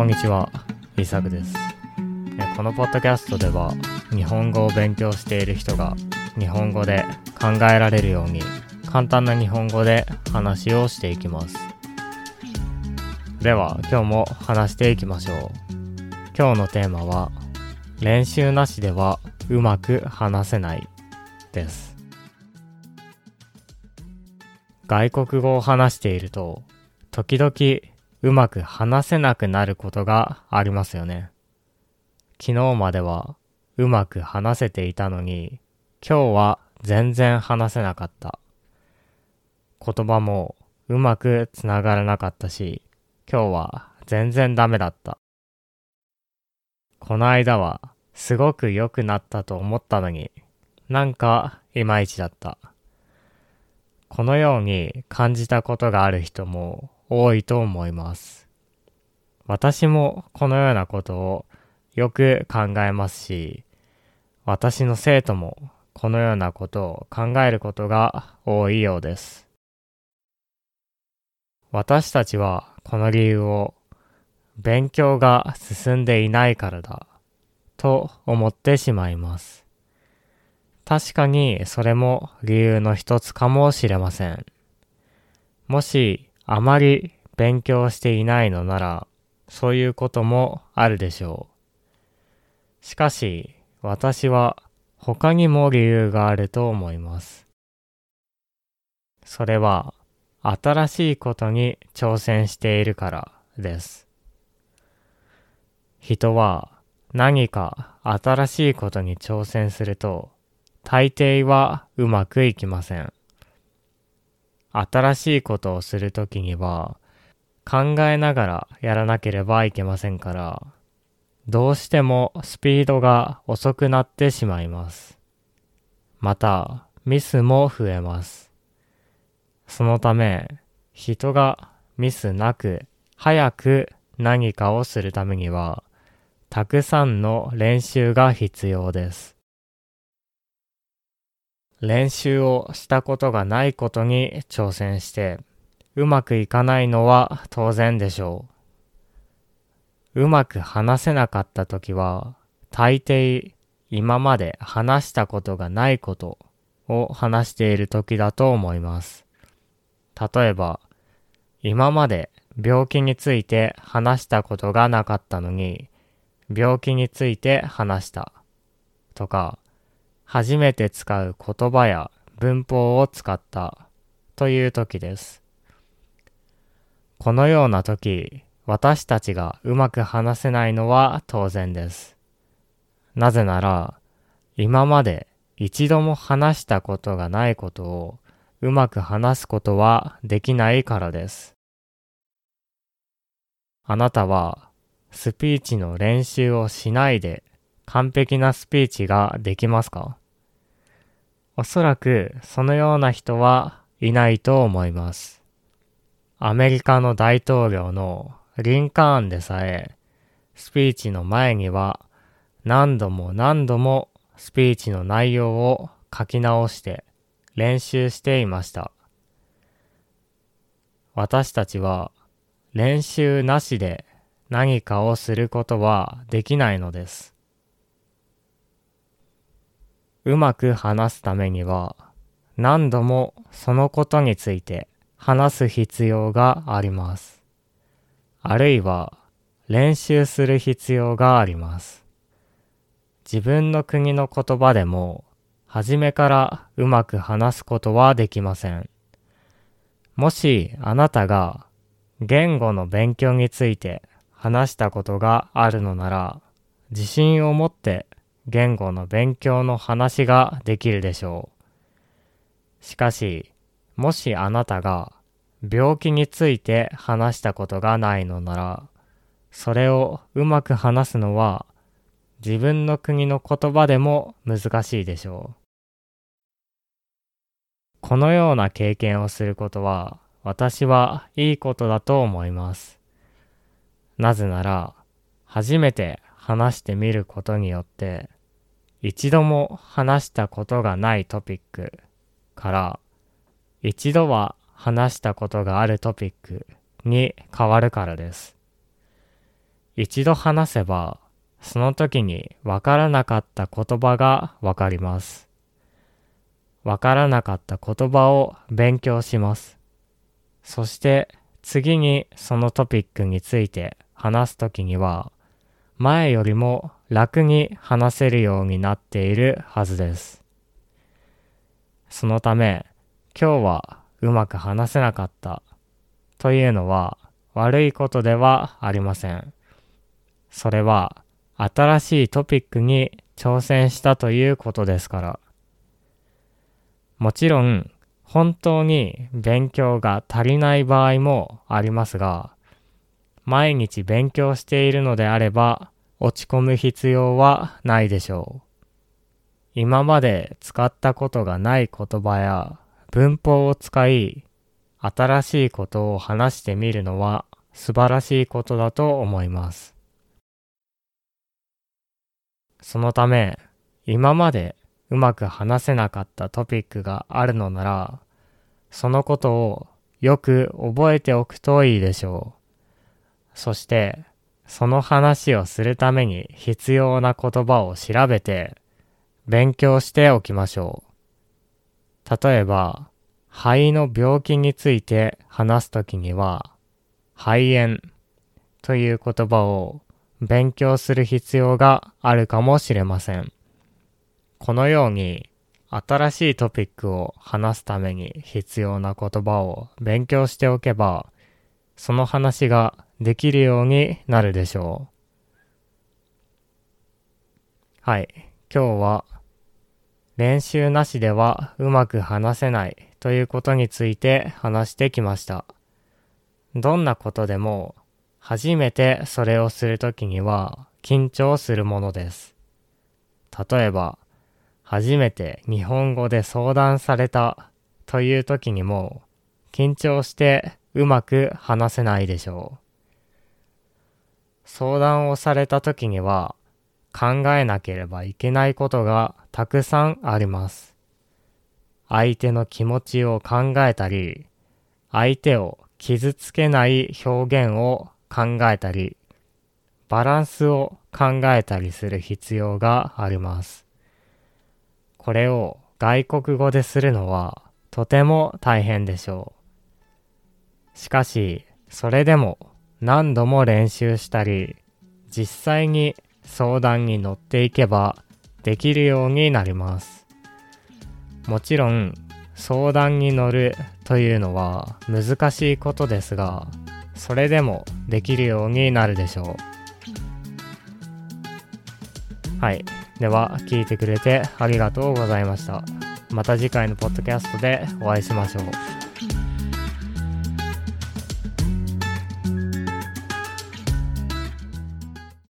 こんにちは、イサクです。このポッドキャストでは、日本語を勉強している人が日本語で考えられるように簡単な日本語で話をしていきます。では、今日も話していきましょう。今日のテーマは、練習なしではうまく話せないです。外国語を話していると、時々うまく話せなくなることがありますよね。昨日まではうまく話せていたのに、今日は全然話せなかった。言葉もうまくつながらなかったし、今日は全然ダメだった。この間はすごく良くなったと思ったのに、なんかいまいちだった。このように感じたことがある人も多いと思います。私もこのようなことをよく考えますし、私の生徒もこのようなことを考えることが多いようです。私たちはこの理由を勉強が進んでいないからだと思ってしまいます。確かにそれも理由の一つかもしれません。もしあまり勉強していないのならそういうこともあるでしょう。しかし私は他にも理由があると思います。それは新しいことに挑戦しているからです。人は何か新しいことに挑戦すると大抵はうまくいきません。新しいことをするときには考えながらやらなければいけませんから、どうしてもスピードが遅くなってしまいます。また、ミスも増えます。そのため、人がミスなく早く何かをするためには、たくさんの練習が必要です。練習をしたことがないことに挑戦して、うまくいかないのは当然でしょう。うまく話せなかったときは、大抵今まで話したことがないことを話しているときだと思います。例えば、今まで病気について話したことがなかったのに、病気について話した。とか、初めて使う言葉や文法を使ったという時です。このような時、私たちがうまく話せないのは当然です。なぜなら、今まで一度も話したことがないことをうまく話すことはできないからです。あなたはスピーチの練習をしないで完璧なスピーチができますか？おそらくそのような人はいないと思います。アメリカの大統領のリンカーンでさえ、スピーチの前には何度も何度もスピーチの内容を書き直して練習していました。私たちは練習なしで何かをすることはできないのです。うまく話すためには何度もそのことについて話す必要があります。あるいは練習する必要があります。自分の国の言葉でも初めからうまく話すことはできません。もしあなたが言語の勉強について話したことがあるのなら自信を持って言語の勉強の話ができるでしょう。しかし、もしあなたが病気について話したことがないのなら、それをうまく話すのは自分の国の言葉でも難しいでしょう。このような経験をすることは私はいいことだと思います。なぜなら、初めて話してみることによって、一度も話したことがないトピックから、一度は話したことがあるトピックに変わるからです。一度話せば、その時にわからなかった言葉がわかります。わからなかった言葉を勉強します。そして次にそのトピックについて話すときには、前よりも楽に話せるようになっているはずです。そのため、今日はうまく話せなかったというのは悪いことではありません。それは新しいトピックに挑戦したということですから。もちろん本当に勉強が足りない場合もありますが、毎日勉強しているのであれば落ち込む必要はないでしょう。今まで使ったことがない言葉や文法を使い、新しいことを話してみるのは素晴らしいことだと思います。そのため、今までうまく話せなかったトピックがあるのなら、そのことをよく覚えておくといいでしょう。そして、その話をするために必要な言葉を調べて、勉強しておきましょう。例えば、肺の病気について話すときには、肺炎という言葉を勉強する必要があるかもしれません。このように新しいトピックを話すために必要な言葉を勉強しておけば、その話ができるようになるでしょう。はい。今日は練習なしではうまく話せないということについて話してきました。どんなことでも初めてそれをするときには緊張するものです。例えば、初めて日本語で相談されたという時にも緊張してうまく話せないでしょう。相談をされた時には考えなければいけないことがたくさんあります。相手の気持ちを考えたり、相手を傷つけない表現を考えたり、バランスを考えたりする必要があります。これを外国語でするのはとても大変でしょう。しかし、それでも何度も練習したり、実際に相談に乗っていけばできるようになります。もちろん、相談に乗るというのは難しいことですが、それでもできるようになるでしょう。はい。では、聞いてくれてありがとうございました。また次回のポッドキャストでお会いしましょう。